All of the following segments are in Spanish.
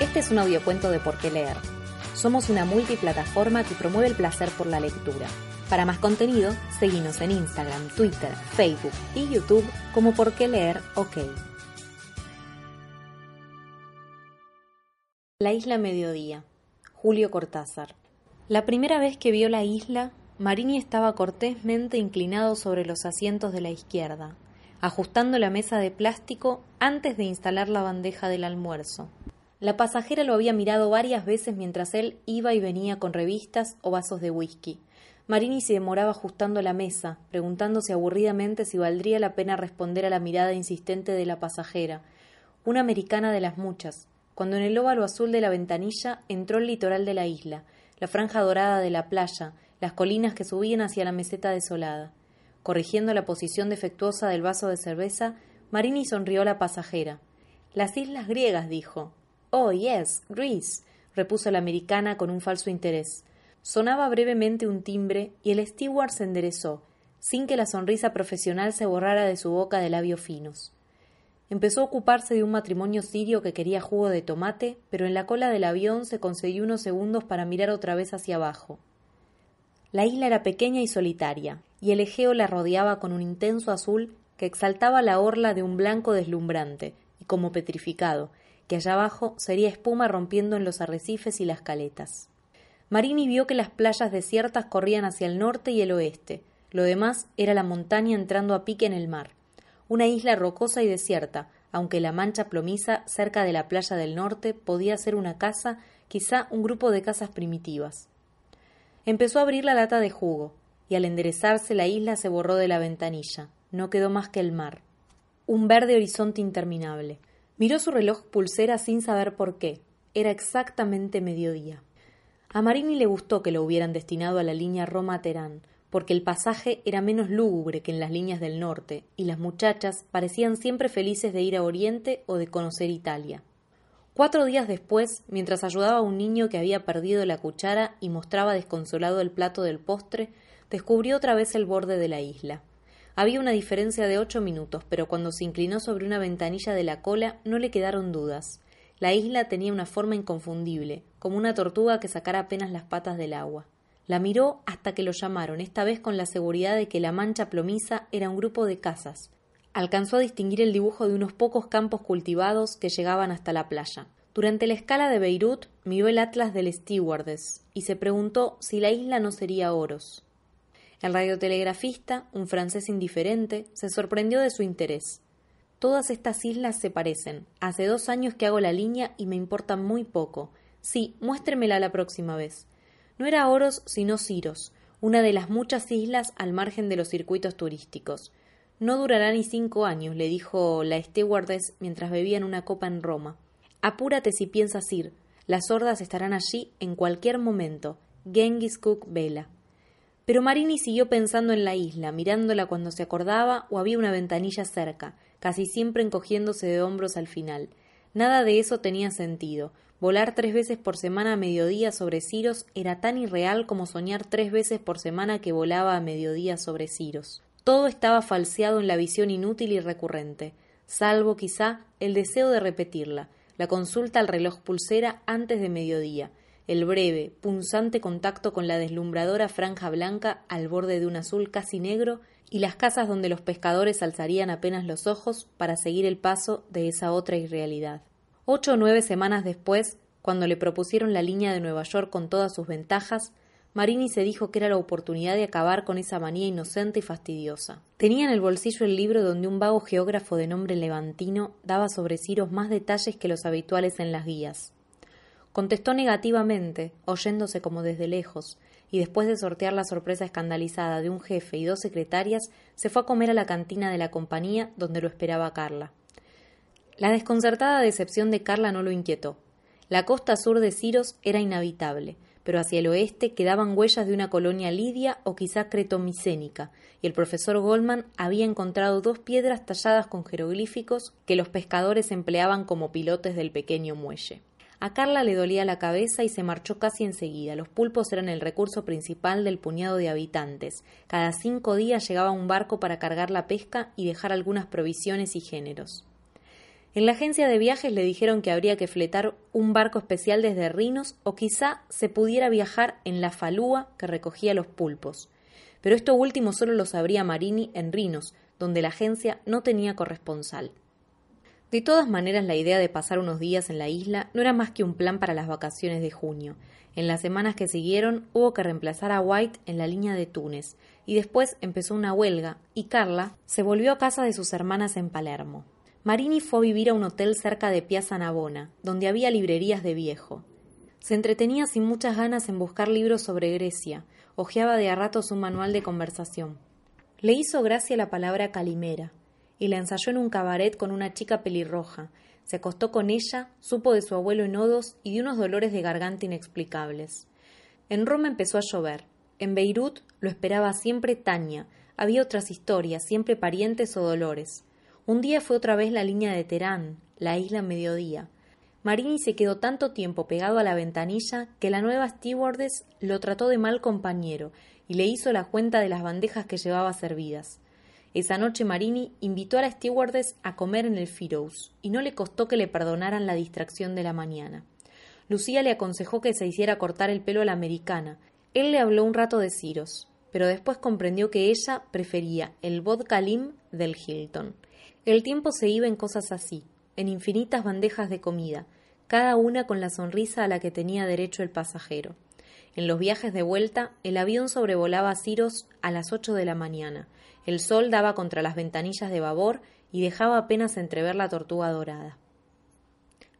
Este es un audiocuento de Por qué leer. Somos una multiplataforma que promueve el placer por la lectura. Para más contenido, seguimos en Instagram, Twitter, Facebook y YouTube como Por qué leer OK. La isla Mediodía. Julio Cortázar. La primera vez que vio la isla, Marini estaba cortésmente inclinado sobre los asientos de la izquierda, ajustando la mesa de plástico antes de instalar la bandeja del almuerzo. La pasajera lo había mirado varias veces mientras él iba y venía con revistas o vasos de whisky. Marini se demoraba ajustando la mesa, preguntándose aburridamente si valdría la pena responder a la mirada insistente de la pasajera, una americana de las muchas, cuando en el óvalo azul de la ventanilla entró el litoral de la isla, la franja dorada de la playa, las colinas que subían hacia la meseta desolada. Corrigiendo la posición defectuosa del vaso de cerveza, Marini sonrió a la pasajera. Las islas griegas, dijo. Oh, yes, Greece, repuso la americana con un falso interés. Sonaba brevemente un timbre y el steward se enderezó, sin que la sonrisa profesional se borrara de su boca de labios finos. Empezó a ocuparse de un matrimonio sirio que quería jugo de tomate, pero en la cola del avión se concedió unos segundos para mirar otra vez hacia abajo. La isla era pequeña y solitaria, y el Egeo la rodeaba con un intenso azul que exaltaba la orla de un blanco deslumbrante, y como petrificado, que allá abajo sería espuma rompiendo en los arrecifes y las caletas. Marini vio que las playas desiertas corrían hacia el norte y el oeste, lo demás era la montaña entrando a pique en el mar. Una isla rocosa y desierta, aunque la mancha plomiza cerca de la playa del norte podía ser una casa, quizá un grupo de casas primitivas. Empezó a abrir la lata de jugo, y al enderezarse la isla se borró de la ventanilla. No quedó más que el mar. Un verde horizonte interminable. Miró su reloj pulsera sin saber por qué. Era exactamente mediodía. A Marini le gustó que lo hubieran destinado a la línea Roma-Terán, porque el pasaje era menos lúgubre que en las líneas del norte, y las muchachas parecían siempre felices de ir a Oriente o de conocer Italia. Cuatro días después, mientras ayudaba a un niño que había perdido la cuchara y mostraba desconsolado el plato del postre, descubrió otra vez el borde de la isla. Había una diferencia de ocho minutos, pero cuando se inclinó sobre una ventanilla de la cola no le quedaron dudas. La isla tenía una forma inconfundible, como una tortuga que sacara apenas las patas del agua. La miró hasta que lo llamaron, esta vez con la seguridad de que la mancha plomiza era un grupo de casas. Alcanzó a distinguir el dibujo de unos pocos campos cultivados que llegaban hasta la playa. Durante la escala de Beirut miró el atlas del Stewardess y se preguntó si la isla no sería Oros. El radiotelegrafista, un francés indiferente, se sorprendió de su interés. Todas estas islas se parecen. Hace dos años que hago la línea y me importa muy poco. Sí, muéstremela la próxima vez. No era Oros, sino Ciros, una de las muchas islas al margen de los circuitos turísticos. No durará ni cinco años, le dijo la stewardess mientras bebían una copa en Roma. Apúrate si piensas ir. Las hordas estarán allí en cualquier momento. Genghis Cook Vela. Pero Marini siguió pensando en la isla, mirándola cuando se acordaba o había una ventanilla cerca, casi siempre encogiéndose de hombros al final. Nada de eso tenía sentido. Volar tres veces por semana a mediodía sobre Ciros era tan irreal como soñar tres veces por semana que volaba a mediodía sobre Ciros. Todo estaba falseado en la visión inútil y recurrente, salvo quizá el deseo de repetirla, la consulta al reloj pulsera antes de mediodía, el breve, punzante contacto con la deslumbradora franja blanca al borde de un azul casi negro y las casas donde los pescadores alzarían apenas los ojos para seguir el paso de esa otra irrealidad. Ocho o nueve semanas después, cuando le propusieron la línea de Nueva York con todas sus ventajas, Marini se dijo que era la oportunidad de acabar con esa manía inocente y fastidiosa. Tenía en el bolsillo el libro donde un vago geógrafo de nombre Levantino daba sobre Ciros más detalles que los habituales en las guías. Contestó negativamente, oyéndose como desde lejos, y después de sortear la sorpresa escandalizada de un jefe y dos secretarias, se fue a comer a la cantina de la compañía donde lo esperaba Carla. La desconcertada decepción de Carla no lo inquietó. La costa sur de Ciros era inhabitable, pero hacia el oeste quedaban huellas de una colonia lidia o quizá cretomicénica, y el profesor Goldman había encontrado dos piedras talladas con jeroglíficos que los pescadores empleaban como pilotes del pequeño muelle. A Carla le dolía la cabeza y se marchó casi enseguida. Los pulpos eran el recurso principal del puñado de habitantes. Cada cinco días llegaba un barco para cargar la pesca y dejar algunas provisiones y géneros. En la agencia de viajes le dijeron que habría que fletar un barco especial desde Rinos o quizá se pudiera viajar en la falúa que recogía los pulpos. Pero esto último solo lo sabría Marini en Rinos, donde la agencia no tenía corresponsal. De todas maneras, la idea de pasar unos días en la isla no era más que un plan para las vacaciones de junio. En las semanas que siguieron hubo que reemplazar a White en la línea de Túnez, y después empezó una huelga, y Carla se volvió a casa de sus hermanas en Palermo. Marini fue a vivir a un hotel cerca de Piazza Navona, donde había librerías de viejo. Se entretenía sin muchas ganas en buscar libros sobre Grecia, hojeaba de a ratos un manual de conversación. Le hizo gracia la palabra calimera, y la ensayó en un cabaret con una chica pelirroja. Se acostó con ella, supo de su abuelo en Odos y de unos dolores de garganta inexplicables. En Roma empezó a llover. En Beirut lo esperaba siempre Tania. Había otras historias, siempre parientes o dolores. Un día fue otra vez la línea de Terán, la isla mediodía. Marini se quedó tanto tiempo pegado a la ventanilla que la nueva stewardess lo trató de mal compañero y le hizo la cuenta de las bandejas que llevaba servidas. Esa noche Marini invitó a la stewardess a comer en el Firouz y no le costó que le perdonaran la distracción de la mañana. Lucía le aconsejó que se hiciera cortar el pelo a la americana. Él le habló un rato de Ciros, pero después comprendió que ella prefería el vodka lim del Hilton. El tiempo se iba en cosas así, en infinitas bandejas de comida, cada una con la sonrisa a la que tenía derecho el pasajero. En los viajes de vuelta, el avión sobrevolaba a Ciros a las ocho de la mañana. El sol daba contra las ventanillas de babor y dejaba apenas entrever la tortuga dorada.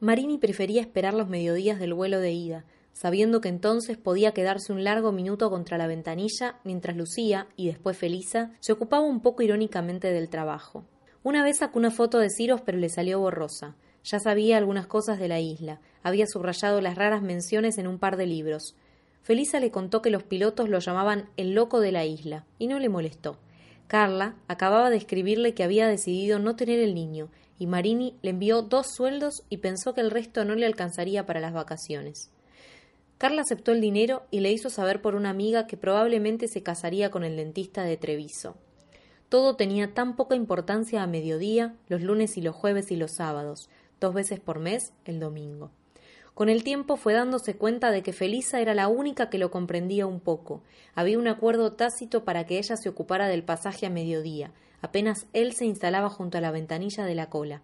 Marini prefería esperar los mediodías del vuelo de ida, sabiendo que entonces podía quedarse un largo minuto contra la ventanilla mientras Lucía, y después Felisa, se ocupaba un poco irónicamente del trabajo. Una vez sacó una foto de Ciros, pero le salió borrosa. Ya sabía algunas cosas de la isla. Había subrayado las raras menciones en un par de libros. Felisa le contó que los pilotos lo llamaban el loco de la isla, y no le molestó. Carla acababa de escribirle que había decidido no tener el niño, y Marini le envió dos sueldos y pensó que el resto no le alcanzaría para las vacaciones. Carla aceptó el dinero y le hizo saber por una amiga que probablemente se casaría con el dentista de Treviso. Todo tenía tan poca importancia a mediodía, los lunes y los jueves y los sábados, dos veces por mes, el domingo. Con el tiempo fue dándose cuenta de que Felisa era la única que lo comprendía un poco. Había un acuerdo tácito para que ella se ocupara del pasaje a mediodía, apenas él se instalaba junto a la ventanilla de la cola.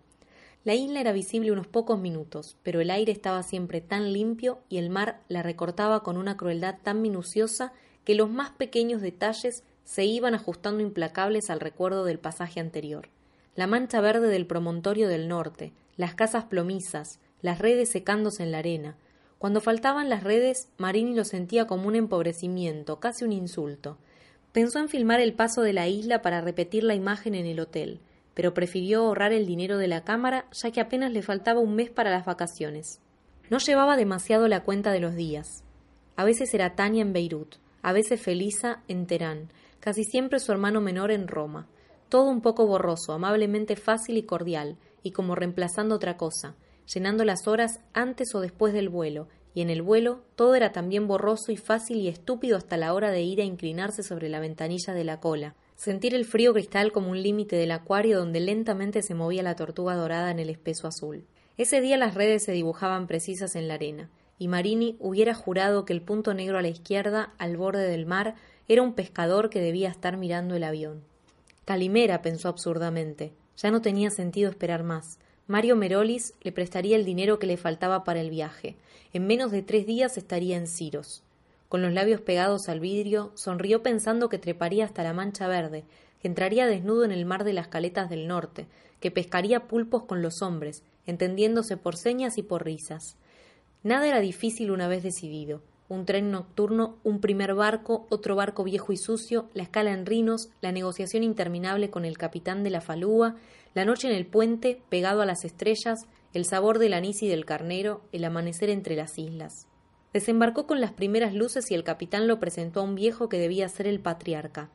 La isla era visible unos pocos minutos, pero el aire estaba siempre tan limpio y el mar la recortaba con una crueldad tan minuciosa que los más pequeños detalles se iban ajustando implacables al recuerdo del pasaje anterior. La mancha verde del promontorio del norte, las casas plomizas, las redes secándose en la arena. Cuando faltaban las redes, Marini lo sentía como un empobrecimiento, casi un insulto. Pensó en filmar el paso de la isla para repetir la imagen en el hotel, pero prefirió ahorrar el dinero de la cámara ya que apenas le faltaba un mes para las vacaciones. No llevaba demasiado la cuenta de los días. A veces era Tania en Beirut, a veces Felisa en Teherán, casi siempre su hermano menor en Roma. Todo un poco borroso, amablemente fácil y cordial, y como reemplazando otra cosa, llenando las horas antes o después del vuelo, y en el vuelo todo era también borroso y fácil y estúpido hasta la hora de ir a inclinarse sobre la ventanilla de la cola, sentir el frío cristal como un límite del acuario donde lentamente se movía la tortuga dorada en el espeso azul. Ese día las redes se dibujaban precisas en la arena, y Marini hubiera jurado que el punto negro a la izquierda, al borde del mar, era un pescador que debía estar mirando el avión. Calimera, pensó absurdamente. Ya no tenía sentido esperar más. Mario Merolis le prestaría el dinero que le faltaba para el viaje. En menos de tres días estaría en Ciros. Con los labios pegados al vidrio, sonrió pensando que treparía hasta la mancha verde, que entraría desnudo en el mar de las caletas del norte, que pescaría pulpos con los hombres, entendiéndose por señas y por risas. Nada era difícil una vez decidido un tren nocturno, un primer barco, otro barco viejo y sucio, la escala en Rinos, la negociación interminable con el capitán de la falúa, la noche en el puente, pegado a las estrellas, el sabor del anís y del carnero, el amanecer entre las islas. Desembarcó con las primeras luces y el capitán lo presentó a un viejo que debía ser el patriarca.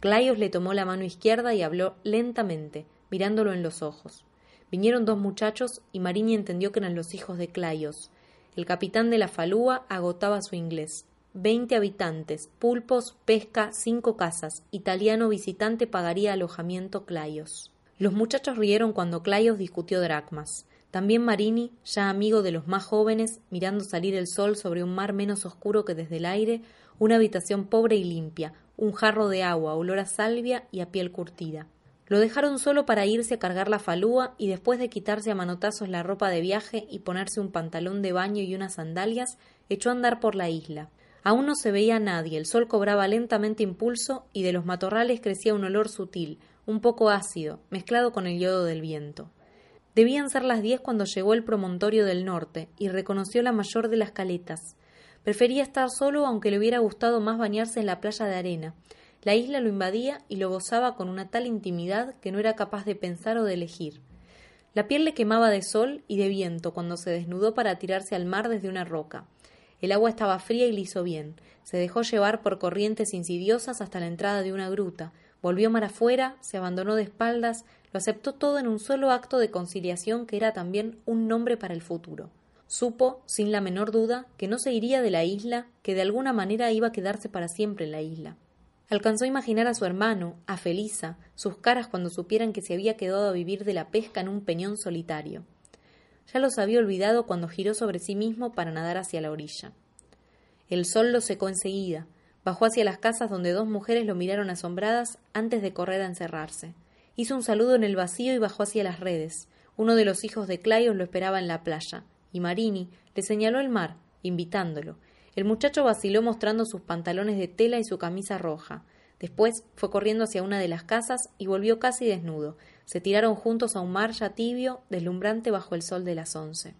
Claios le tomó la mano izquierda y habló lentamente, mirándolo en los ojos. Vinieron dos muchachos y Marini entendió que eran los hijos de Claios. El capitán de la falúa agotaba su inglés. Veinte habitantes, pulpos, pesca, cinco casas. Italiano visitante pagaría alojamiento Claios. Los muchachos rieron cuando Claios discutió dracmas. También Marini, ya amigo de los más jóvenes, mirando salir el sol sobre un mar menos oscuro que desde el aire, una habitación pobre y limpia, un jarro de agua, olor a salvia y a piel curtida. Lo dejaron solo para irse a cargar la falúa y después de quitarse a manotazos la ropa de viaje y ponerse un pantalón de baño y unas sandalias, echó a andar por la isla. Aún no se veía nadie, el sol cobraba lentamente impulso y de los matorrales crecía un olor sutil, un poco ácido, mezclado con el yodo del viento. Debían ser las diez cuando llegó el promontorio del norte y reconoció la mayor de las caletas. Prefería estar solo aunque le hubiera gustado más bañarse en la playa de arena. La isla lo invadía y lo gozaba con una tal intimidad que no era capaz de pensar o de elegir. La piel le quemaba de sol y de viento cuando se desnudó para tirarse al mar desde una roca. El agua estaba fría y le hizo bien. Se dejó llevar por corrientes insidiosas hasta la entrada de una gruta. Volvió mar afuera, se abandonó de espaldas, lo aceptó todo en un solo acto de conciliación que era también un nombre para el futuro. Supo, sin la menor duda, que no se iría de la isla, que de alguna manera iba a quedarse para siempre en la isla. Alcanzó a imaginar a su hermano, a Felisa, sus caras cuando supieran que se había quedado a vivir de la pesca en un peñón solitario. Ya los había olvidado cuando giró sobre sí mismo para nadar hacia la orilla. El sol lo secó enseguida, bajó hacia las casas donde dos mujeres lo miraron asombradas antes de correr a encerrarse. Hizo un saludo en el vacío y bajó hacia las redes. Uno de los hijos de Claios lo esperaba en la playa, y Marini le señaló el mar, invitándolo. El muchacho vaciló mostrando sus pantalones de tela y su camisa roja. Después fue corriendo hacia una de las casas y volvió casi desnudo. Se tiraron juntos a un mar ya tibio, deslumbrante bajo el sol de las once.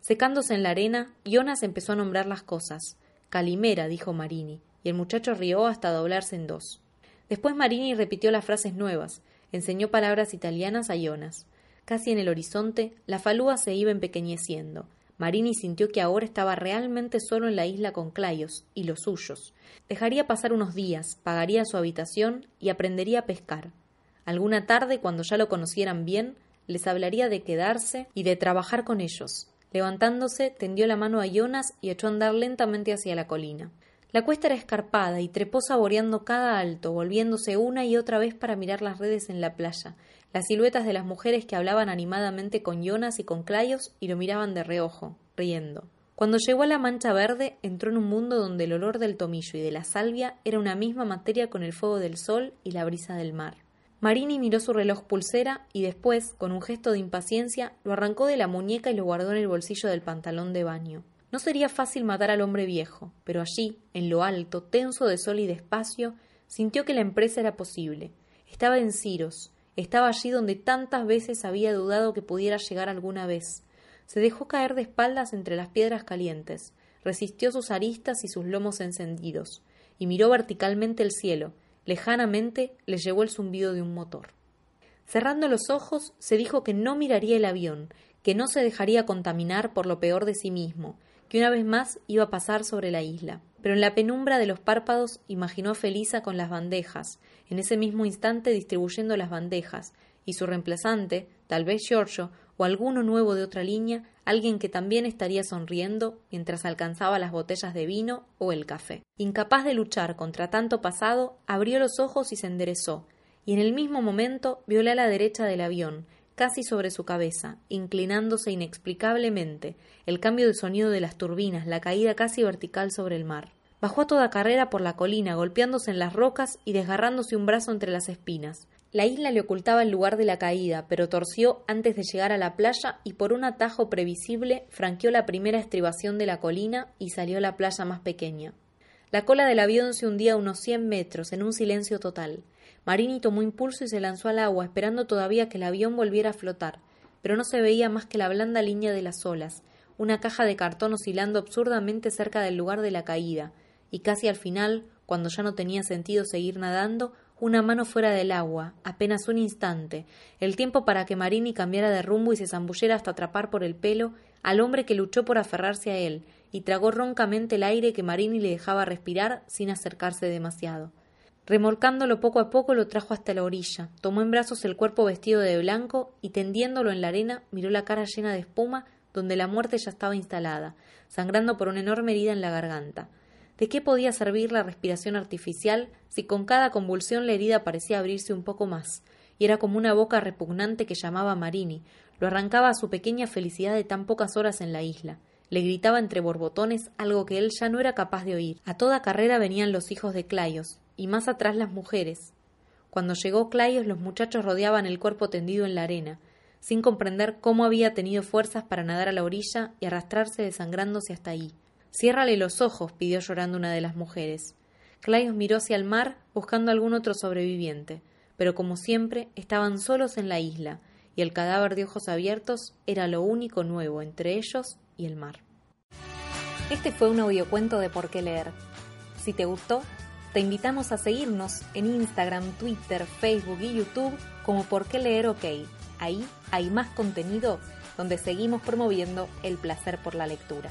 Secándose en la arena, Jonas empezó a nombrar las cosas. Calimera, dijo Marini, y el muchacho rió hasta doblarse en dos. Después Marini repitió las frases nuevas, enseñó palabras italianas a Jonas. Casi en el horizonte, la falúa se iba empequeñeciendo. Marini sintió que ahora estaba realmente solo en la isla con Claios y los suyos. Dejaría pasar unos días, pagaría su habitación y aprendería a pescar. Alguna tarde, cuando ya lo conocieran bien, les hablaría de quedarse y de trabajar con ellos. Levantándose, tendió la mano a Jonas y echó a andar lentamente hacia la colina. La cuesta era escarpada y trepó saboreando cada alto, volviéndose una y otra vez para mirar las redes en la playa, las siluetas de las mujeres que hablaban animadamente con Jonas y con Claios y lo miraban de reojo, riendo. Cuando llegó a la mancha verde, entró en un mundo donde el olor del tomillo y de la salvia era una misma materia con el fuego del sol y la brisa del mar. Marini miró su reloj pulsera y después, con un gesto de impaciencia, lo arrancó de la muñeca y lo guardó en el bolsillo del pantalón de baño. No sería fácil matar al hombre viejo, pero allí, en lo alto, tenso de sol y de espacio, sintió que la empresa era posible. Estaba en Ciros, estaba allí donde tantas veces había dudado que pudiera llegar alguna vez. Se dejó caer de espaldas entre las piedras calientes, resistió sus aristas y sus lomos encendidos, y miró verticalmente el cielo. Lejanamente le llegó el zumbido de un motor. Cerrando los ojos, se dijo que no miraría el avión, que no se dejaría contaminar por lo peor de sí mismo, que una vez más iba a pasar sobre la isla. Pero en la penumbra de los párpados imaginó a Felisa con las bandejas, en ese mismo instante distribuyendo las bandejas, y su reemplazante, tal vez Giorgio, o alguno nuevo de otra línea, alguien que también estaría sonriendo mientras alcanzaba las botellas de vino o el café. Incapaz de luchar contra tanto pasado, abrió los ojos y se enderezó, y en el mismo momento vio la derecha del avión, casi sobre su cabeza, inclinándose inexplicablemente, el cambio de sonido de las turbinas, la caída casi vertical sobre el mar. Bajó a toda carrera por la colina, golpeándose en las rocas y desgarrándose un brazo entre las espinas. La isla le ocultaba el lugar de la caída, pero torció antes de llegar a la playa y por un atajo previsible franqueó la primera estribación de la colina y salió a la playa más pequeña. La cola del avión se hundía a unos cien metros, en un silencio total. Marini tomó impulso y se lanzó al agua, esperando todavía que el avión volviera a flotar, pero no se veía más que la blanda línea de las olas, una caja de cartón oscilando absurdamente cerca del lugar de la caída, y casi al final, cuando ya no tenía sentido seguir nadando, una mano fuera del agua, apenas un instante, el tiempo para que Marini cambiara de rumbo y se zambullera hasta atrapar por el pelo al hombre que luchó por aferrarse a él y tragó roncamente el aire que Marini le dejaba respirar sin acercarse demasiado. Remolcándolo poco a poco lo trajo hasta la orilla, tomó en brazos el cuerpo vestido de blanco y tendiéndolo en la arena miró la cara llena de espuma donde la muerte ya estaba instalada, sangrando por una enorme herida en la garganta. ¿De qué podía servir la respiración artificial si con cada convulsión la herida parecía abrirse un poco más, y era como una boca repugnante que llamaba a Marini, lo arrancaba a su pequeña felicidad de tan pocas horas en la isla. Le gritaba entre borbotones algo que él ya no era capaz de oír. A toda carrera venían los hijos de Claios, y más atrás las mujeres. Cuando llegó Claios los muchachos rodeaban el cuerpo tendido en la arena, sin comprender cómo había tenido fuerzas para nadar a la orilla y arrastrarse desangrándose hasta ahí. Ciérrale los ojos, pidió llorando una de las mujeres. Claios miró hacia el mar buscando algún otro sobreviviente, pero como siempre estaban solos en la isla, y el cadáver de ojos abiertos era lo único nuevo entre ellos y el mar. Este fue un audiocuento de Por qué leer. Si te gustó, te invitamos a seguirnos en Instagram, Twitter, Facebook y YouTube como Por qué leer OK. Ahí hay más contenido donde seguimos promoviendo el placer por la lectura.